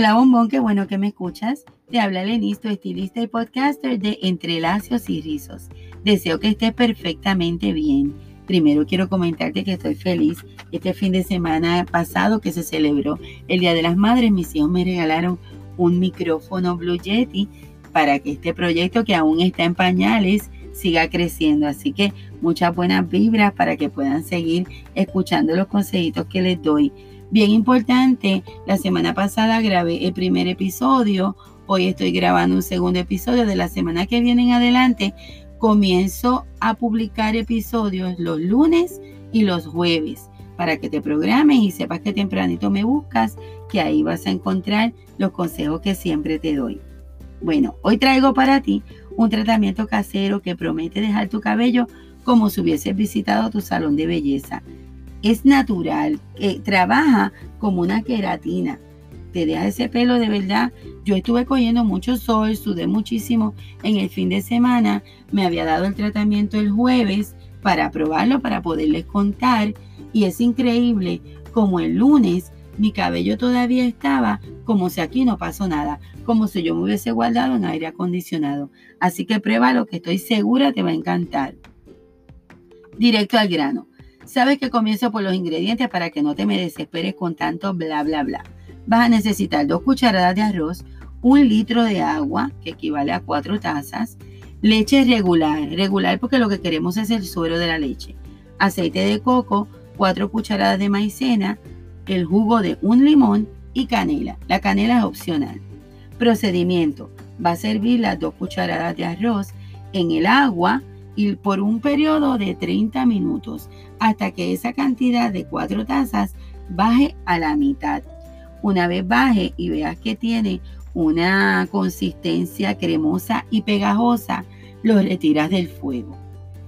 Hola bombón, qué bueno que me escuchas. Te habla Lenisto, estilista y podcaster de Entre Lacios y Rizos. Deseo que estés perfectamente bien. Primero quiero comentarte que estoy feliz. Este fin de semana pasado que se celebró el Día de las Madres, mis hijos me regalaron un micrófono Blue Yeti para que este proyecto que aún está en pañales siga creciendo. Así que muchas buenas vibras para que puedan seguir escuchando los consejitos que les doy. Bien importante, la semana pasada grabé el primer episodio, hoy estoy grabando un segundo episodio de la semana que viene en adelante. Comienzo a publicar episodios los lunes y los jueves para que te programes y sepas que tempranito me buscas, que ahí vas a encontrar los consejos que siempre te doy. Bueno, hoy traigo para ti un tratamiento casero que promete dejar tu cabello como si hubieses visitado tu salón de belleza es natural, trabaja como una queratina. Te deja ese pelo de verdad. Yo estuve cogiendo mucho sol, sudé muchísimo en el fin de semana. Me había dado el tratamiento el jueves para probarlo, para poderles contar. Y es increíble como el lunes mi cabello todavía estaba como si aquí no pasó nada, como si yo me hubiese guardado en aire acondicionado. Así que pruébalo que estoy segura te va a encantar. Directo al grano. Sabes que comienzo por los ingredientes para que no te me desesperes con tanto bla, bla, bla. Vas a necesitar dos cucharadas de arroz, un litro de agua, que equivale a cuatro tazas, leche regular, regular porque lo que queremos es el suero de la leche, aceite de coco, cuatro cucharadas de maicena, el jugo de un limón y canela. La canela es opcional. Procedimiento. Va a servir las dos cucharadas de arroz en el agua y por un periodo de 30 minutos hasta que esa cantidad de cuatro tazas baje a la mitad. Una vez baje y veas que tiene una consistencia cremosa y pegajosa, lo retiras del fuego.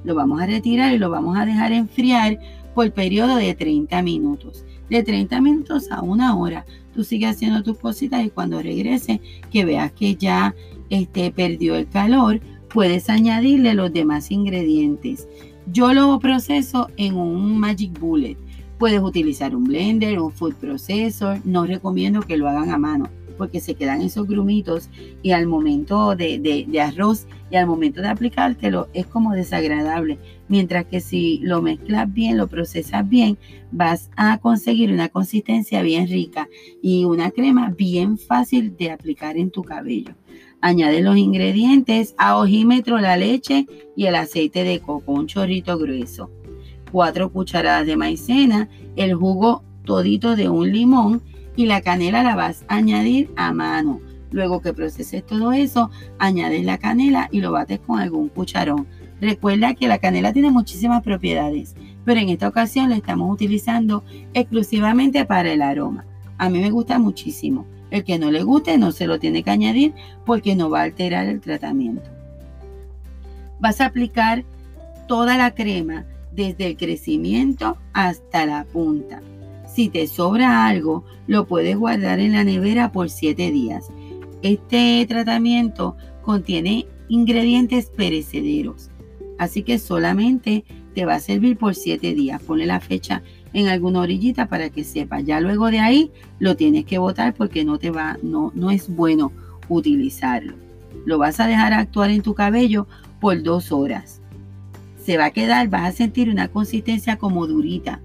Lo vamos a retirar y lo vamos a dejar enfriar por periodo de 30 minutos. De 30 minutos a una hora, tú sigues haciendo tus cositas y cuando regrese, que veas que ya este, perdió el calor, puedes añadirle los demás ingredientes. Yo lo proceso en un Magic Bullet. Puedes utilizar un blender, un food processor. No recomiendo que lo hagan a mano porque se quedan esos grumitos y al momento de, arroz y al momento de aplicártelo es como desagradable. Mientras que si lo mezclas bien, lo procesas bien, vas a conseguir una consistencia bien rica y una crema bien fácil de aplicar en tu cabello. Añade los ingredientes a ojímetro, la leche y el aceite de coco, un chorrito grueso. Cuatro cucharadas de maicena, el jugo todito de un limón y la canela la vas a añadir a mano. Luego que proceses todo eso, añades la canela y lo bates con algún cucharón. Recuerda que la canela tiene muchísimas propiedades, pero en esta ocasión la estamos utilizando exclusivamente para el aroma. A mí me gusta muchísimo. El que no le guste no se lo tiene que añadir porque no va a alterar el tratamiento. Vas a aplicar toda la crema desde el crecimiento hasta la punta. Si te sobra algo, lo puedes guardar en la nevera por 7 días. Este tratamiento contiene ingredientes perecederos, así que solamente te va a servir por 7 días. Ponle la fecha en alguna orillita para que sepa. Ya luego de ahí lo tienes que botar porque no te va, no, no es bueno utilizarlo. Lo vas a dejar actuar en tu cabello por dos horas. Se va a quedar, vas a sentir una consistencia como durita.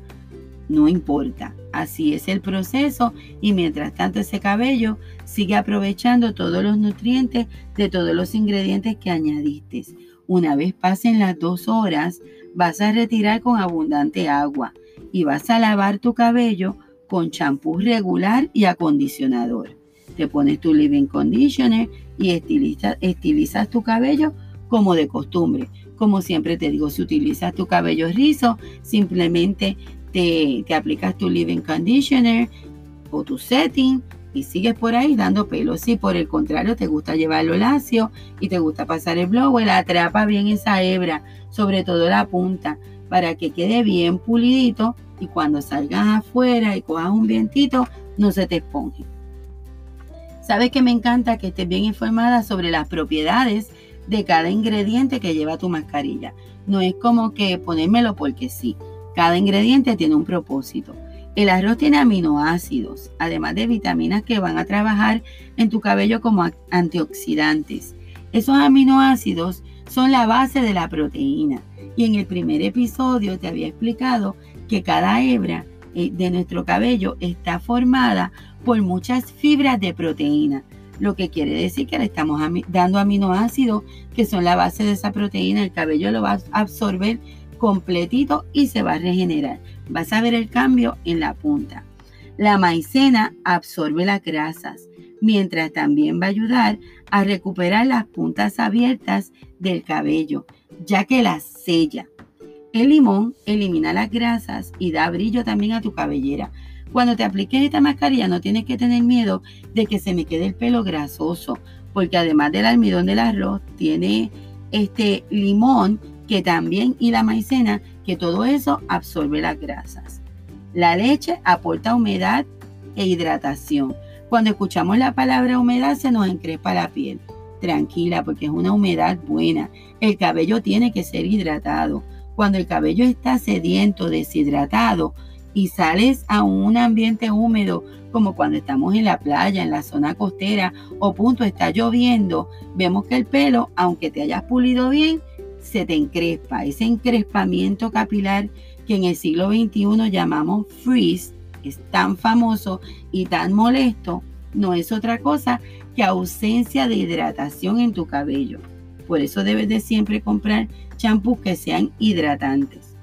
No importa, así es el proceso y mientras tanto ese cabello sigue aprovechando todos los nutrientes de todos los ingredientes que añadiste. Una vez pasen las dos horas, vas a retirar con abundante agua y vas a lavar tu cabello con champú regular y acondicionador. Te pones tu living conditioner y estilizas tu cabello como de costumbre. Como siempre te digo, si utilizas tu cabello rizo, simplemente te, te aplicas tu living conditioner o tu setting y sigues por ahí dando pelo. Si por el contrario te gusta llevarlo lacio y te gusta pasar el blower, atrapa bien esa hebra, sobre todo la punta para que quede bien pulidito y cuando salgas afuera y cojas un vientito, no se te esponje. Sabes que me encanta que estés bien informada sobre las propiedades de cada ingrediente que lleva tu mascarilla. No es como que ponérmelo porque sí. Cada ingrediente tiene un propósito. El arroz tiene aminoácidos, además de vitaminas que van a trabajar en tu cabello como antioxidantes. Esos aminoácidos son la base de la proteína. Y en el primer episodio te había explicado que cada hebra eh, de nuestro cabello está formada por muchas fibras de proteína, lo que quiere decir que le estamos dando aminoácidos que son la base de esa proteína. El cabello lo va a absorber completito y se va a regenerar. Vas a ver el cambio en la punta. La maicena absorbe las grasas, mientras también va a ayudar a recuperar las puntas abiertas del cabello, ya que las sella. El limón elimina las grasas y da brillo también a tu cabellera. Cuando te apliques esta mascarilla no tienes que tener miedo de que se me quede el pelo grasoso, porque además del almidón del arroz tiene este limón que también y la maicena, que todo eso absorbe las grasas. La leche aporta humedad e hidratación. Cuando escuchamos la palabra humedad se nos encrespa la piel. Tranquila, porque es una humedad buena. El cabello tiene que ser hidratado. Cuando el cabello está sediento, deshidratado y sales a un ambiente húmedo, como cuando estamos en la playa, en la zona costera o punto está lloviendo, vemos que el pelo, aunque te hayas pulido bien, se te encrespa. Ese encrespamiento capilar que en el siglo XXI llamamos freeze, tan famoso y tan molesto, no es otra cosa que ausencia de hidratación en tu cabello. Por eso debes de siempre comprar champús que sean hidratantes.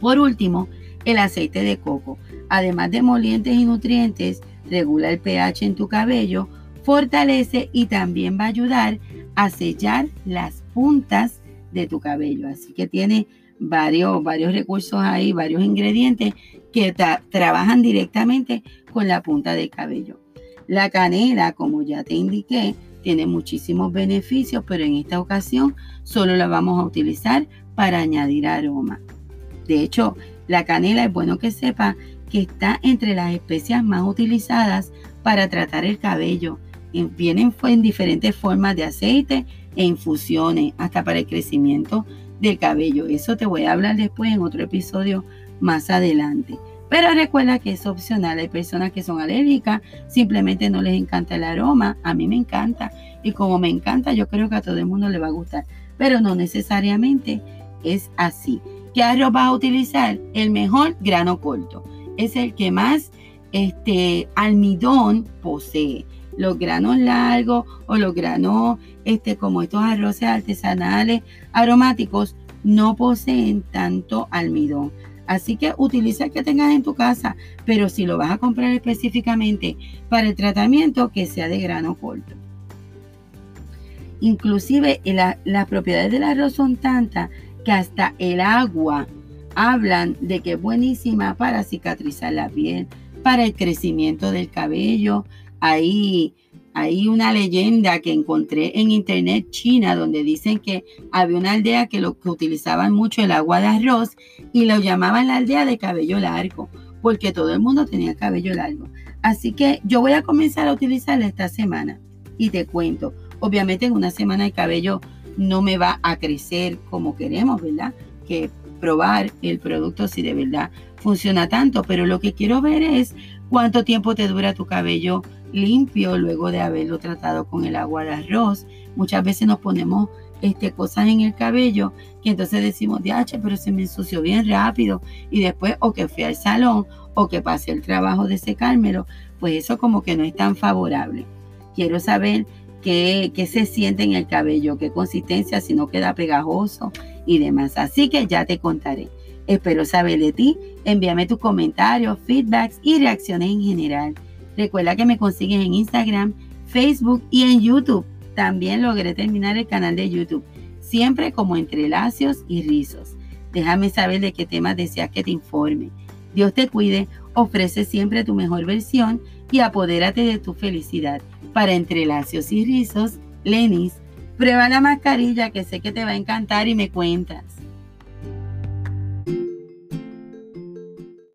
Por último, el aceite de coco, además de molientes y nutrientes, regula el pH en tu cabello, fortalece y también va a ayudar a sellar las puntas de tu cabello. Así que tiene varios, varios recursos ahí, varios ingredientes que trabajan directamente con la punta del cabello. La canela, como ya te indiqué, tiene muchísimos beneficios, pero en esta ocasión solo la vamos a utilizar para añadir aroma. De hecho, la canela es bueno que sepa que está entre las especias más utilizadas para tratar el cabello. Vienen en diferentes formas de aceite e infusiones, hasta para el crecimiento del cabello. Eso te voy a hablar después en otro episodio más adelante. Pero recuerda que es opcional. Hay personas que son alérgicas, simplemente no les encanta el aroma. A mí me encanta. Y como me encanta, yo creo que a todo el mundo le va a gustar. Pero no necesariamente es así. ¿Qué arroz vas a utilizar? El mejor grano corto. Es el que más este, almidón posee los granos largos o los granos este, como estos arroces artesanales aromáticos no poseen tanto almidón. Así que utiliza el que tengas en tu casa, pero si lo vas a comprar específicamente para el tratamiento, que sea de grano corto. Inclusive las propiedades del arroz son tantas que hasta el agua hablan de que es buenísima para cicatrizar la piel, para el crecimiento del cabello, Ahí hay una leyenda que encontré en internet china donde dicen que había una aldea que, lo, que utilizaban mucho el agua de arroz y lo llamaban la aldea de cabello largo, porque todo el mundo tenía cabello largo. Así que yo voy a comenzar a utilizarla esta semana y te cuento. Obviamente en una semana el cabello no me va a crecer como queremos, ¿verdad? Que probar el producto si de verdad funciona tanto, pero lo que quiero ver es cuánto tiempo te dura tu cabello limpio luego de haberlo tratado con el agua de arroz. Muchas veces nos ponemos este, cosas en el cabello que entonces decimos, H, pero se me ensució bien rápido y después o que fui al salón o que pasé el trabajo de secármelo, pues eso como que no es tan favorable. Quiero saber qué, qué se siente en el cabello, qué consistencia, si no queda pegajoso y demás. Así que ya te contaré. Espero saber de ti. Envíame tus comentarios, feedbacks y reacciones en general. Recuerda que me consigues en Instagram, Facebook y en YouTube. También logré terminar el canal de YouTube, siempre como entre lacios y rizos. Déjame saber de qué temas deseas que te informe. Dios te cuide, ofrece siempre tu mejor versión y apodérate de tu felicidad. Para entre lacios y rizos, Lenis, prueba la mascarilla que sé que te va a encantar y me cuentas.